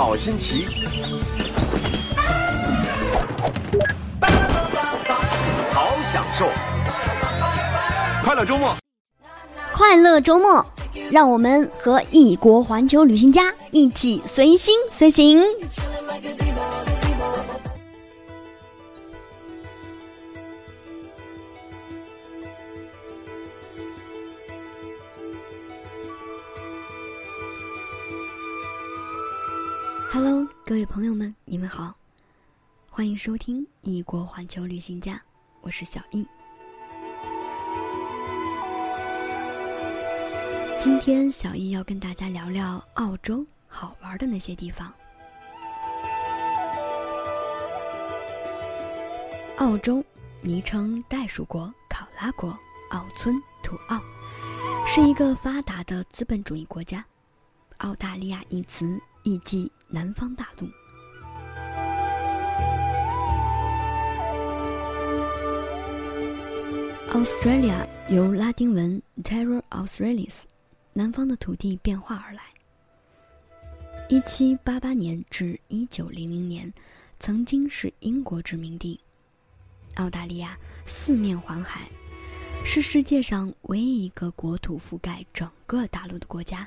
好新奇，好享受，快乐周末，快乐周末，让我们和异国环球旅行家一起随心随行。Hello，各位朋友们，你们好，欢迎收听异国环球旅行家，我是小易。今天小易要跟大家聊聊澳洲好玩的那些地方。澳洲，昵称袋鼠国、考拉国、澳村、土澳，是一个发达的资本主义国家。澳大利亚一词。意即南方大陆。Australia 由拉丁文 Terra Australis，南方的土地变化而来。一七八八年至一九零零年，曾经是英国殖民地。澳大利亚四面环海，是世界上唯一一个国土覆盖整个大陆的国家。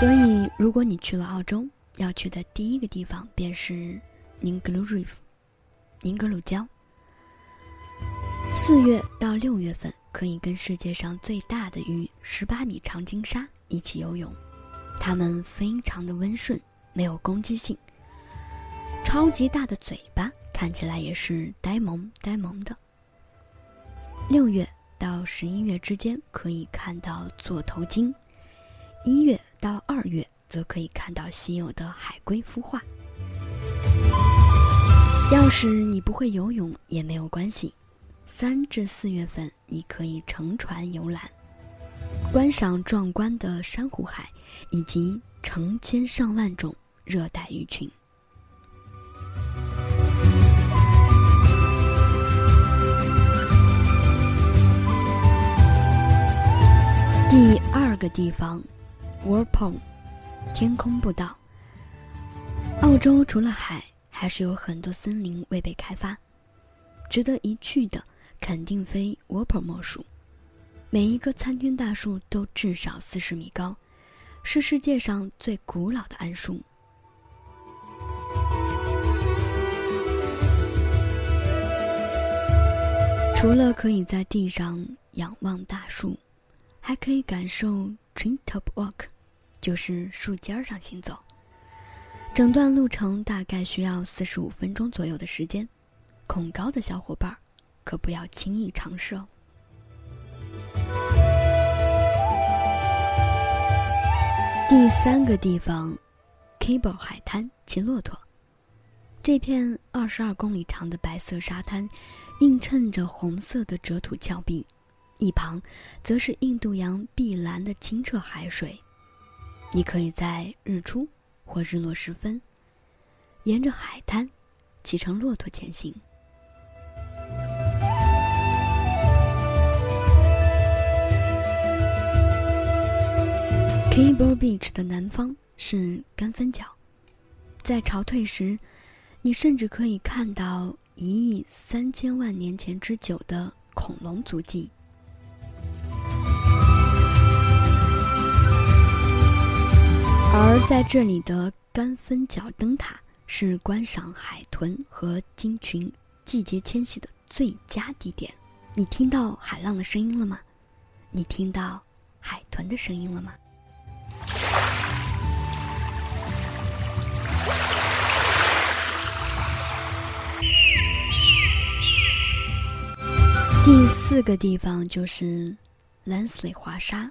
所以，如果你去了澳洲，要去的第一个地方便是宁格鲁 Reef，宁格鲁礁。四月到六月份，可以跟世界上最大的鱼——十八米长鲸鲨一起游泳，它们非常的温顺，没有攻击性。超级大的嘴巴，看起来也是呆萌呆萌的。六月到十一月之间，可以看到座头鲸。一月到二月，则可以看到稀有的海龟孵化。要是你不会游泳也没有关系，三至四月份你可以乘船游览，观赏壮观的珊瑚海以及成千上万种热带鱼群。第二个地方。Warpon，天空步道。澳洲除了海，还是有很多森林未被开发，值得一去的肯定非 Warpon 莫属。每一个参天大树都至少四十米高，是世界上最古老的桉树。除了可以在地上仰望大树，还可以感受 Tree Top Walk。就是树尖上行走，整段路程大概需要四十五分钟左右的时间，恐高的小伙伴可不要轻易尝试哦。第三个地方，Cable 海滩骑骆驼，这片二十二公里长的白色沙滩，映衬着红色的折土峭壁，一旁则是印度洋碧蓝的清澈海水。你可以在日出或日落时分，沿着海滩骑乘骆驼前行。Cable Beach 的南方是干分角，在潮退时，你甚至可以看到一亿三千万年前之久的恐龙足迹。而在这里的干分角灯塔是观赏海豚和鲸群季节迁徙的最佳地点。你听到海浪的声音了吗？你听到海豚的声音了吗？第四个地方就是 Lansley 华沙。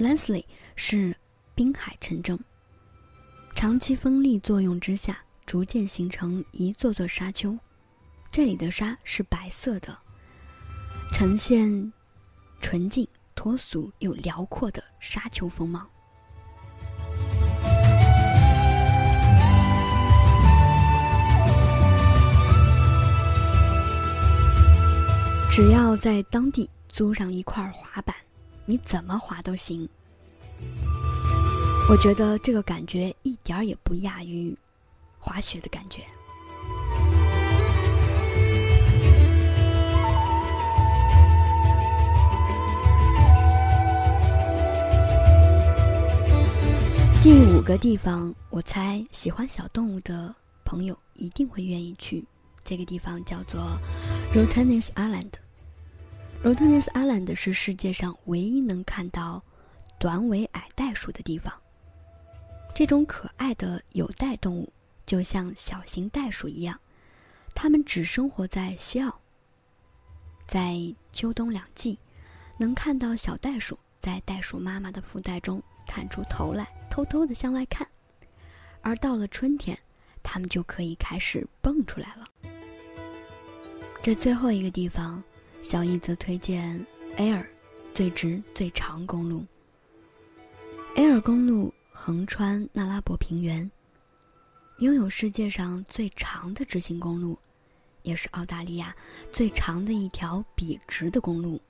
Lansley 是。滨海城镇，长期风力作用之下，逐渐形成一座座沙丘。这里的沙是白色的，呈现纯净、脱俗又辽阔的沙丘风貌。只要在当地租上一块滑板，你怎么滑都行。我觉得这个感觉一点儿也不亚于滑雪的感觉。第五个地方，我猜喜欢小动物的朋友一定会愿意去。这个地方叫做 Rottnest Island。Rottnest Island 是世界上唯一能看到短尾矮袋鼠的地方。这种可爱的有袋动物就像小型袋鼠一样，它们只生活在西澳。在秋冬两季，能看到小袋鼠在袋鼠妈妈的腹袋中探出头来。偷偷的向外看，而到了春天，它们就可以开始蹦出来了。这最后一个地方，小易则推荐 Air 最直最长公路。Air 公路横穿那拉伯平原，拥有世界上最长的直行公路，也是澳大利亚最长的一条笔直的公路，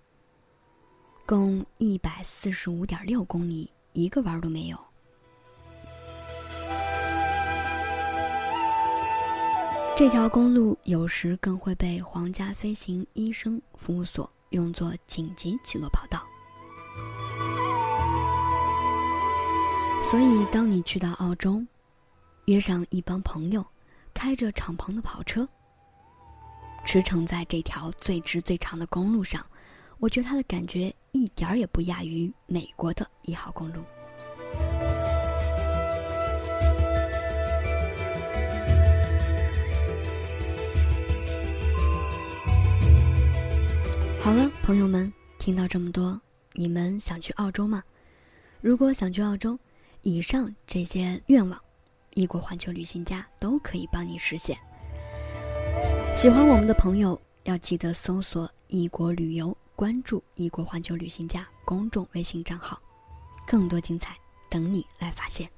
共一百四十五点六公里，一个弯都没有。这条公路有时更会被皇家飞行医生服务所用作紧急起落跑道。所以，当你去到澳洲，约上一帮朋友，开着敞篷的跑车，驰骋在这条最直最长的公路上，我觉得它的感觉一点儿也不亚于美国的一号公路。好了，朋友们，听到这么多，你们想去澳洲吗？如果想去澳洲，以上这些愿望，异国环球旅行家都可以帮你实现。喜欢我们的朋友要记得搜索“异国旅游”，关注“异国环球旅行家”公众微信账号，更多精彩等你来发现。